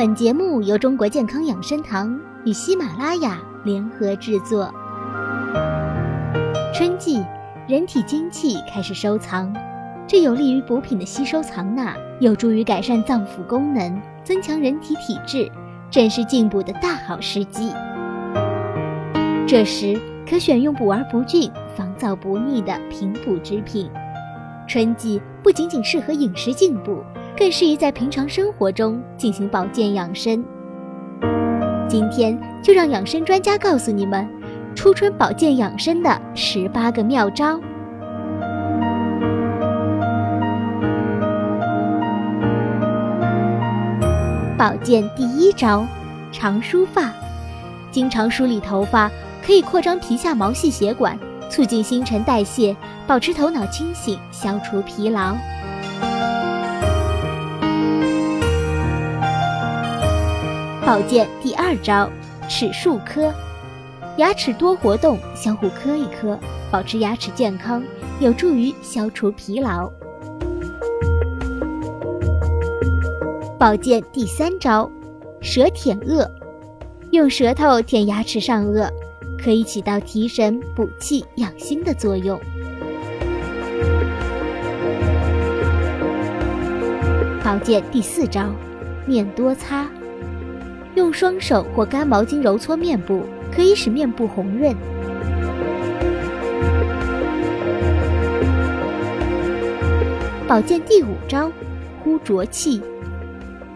本节目由中国健康养生堂与喜马拉雅联合制作。春季，人体精气开始收藏，这有利于补品的吸收藏纳，有助于改善脏腑功能，增强人体体质，正是进补的大好时机。这时可选用补而不峻、防燥不腻的平补之品。春季不仅仅适合饮食进补。更适宜在平常生活中进行保健养生。今天就让养生专家告诉你们，初春保健养生的十八个妙招。保健第一招，常梳发。经常梳理头发，可以扩张皮下毛细血管，促进新陈代谢，保持头脑清醒，消除疲劳。保健第二招，齿树科。牙齿多活动，相互磕一磕，保持牙齿健康，有助于消除疲劳。保健第三招，舌舔颚。用舌头舔牙齿上颚，可以起到提神、补气、养心的作用。保健第四招，面多擦。用双手或干毛巾揉搓面部，可以使面部红润。保健第五招，呼浊气。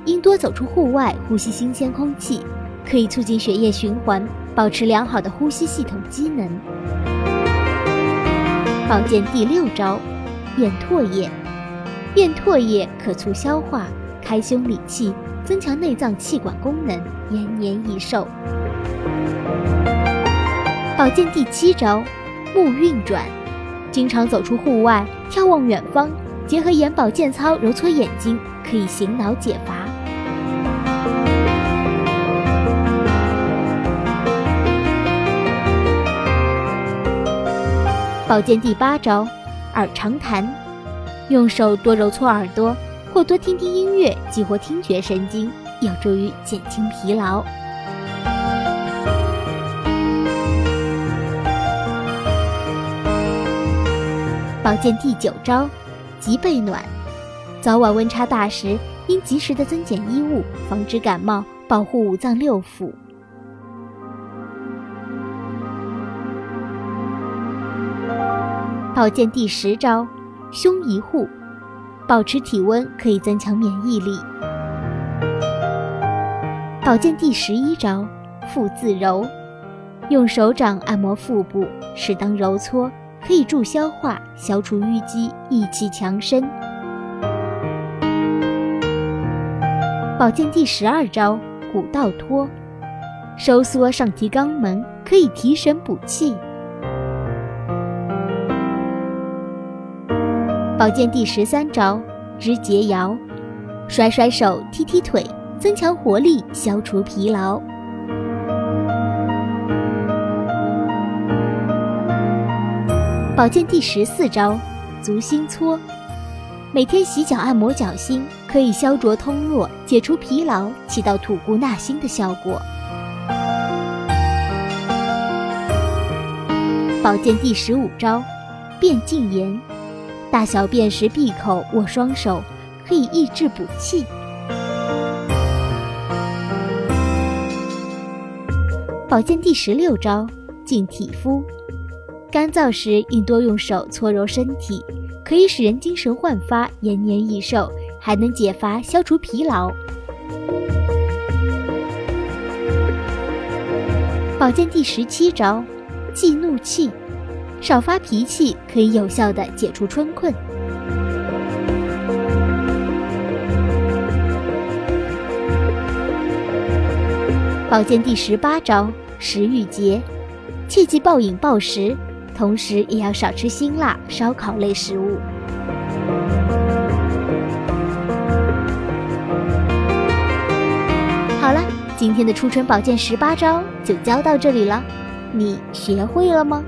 应多走出户外，呼吸新鲜空气，可以促进血液循环，保持良好的呼吸系统机能。保健第六招，咽唾液。咽唾液可促消化，开胸理气。增强内脏气管功能，延年益寿。保健第七招，目运转。经常走出户外，眺望远方，结合眼保健操揉搓眼睛，可以醒脑解乏。保健第八招，耳长弹。用手多揉搓耳朵。或多听听音乐，激活听觉神经，有助于减轻疲劳。保健第九招，及备暖。早晚温差大时，应及时的增减衣物，防止感冒，保护五脏六腑。保健第十招，胸一护。保持体温可以增强免疫力。保健第十一招：腹自揉，用手掌按摩腹部，适当揉搓，可以助消化、消除淤积、益气强身。保健第十二招：骨道托，收缩上提肛门，可以提神补气。保健第十三招：肢节摇，甩甩手，踢踢腿，增强活力，消除疲劳。保健第十四招：足心搓，每天洗脚按摩脚心，可以消浊通络，解除疲劳，起到吐故纳新的效果。保健第十五招：变禁言。大小便时闭口，握双手，可以益智补气。保健第十六招：净体肤。干燥时应多用手搓揉身体，可以使人精神焕发、延年益寿，还能解乏、消除疲劳。保健第十七招：忌怒气。少发脾气，可以有效的解除春困。保健第十八招：食欲节，切忌暴饮暴食，同时也要少吃辛辣、烧烤类食物。好了，今天的初春保健十八招就教到这里了，你学会了吗？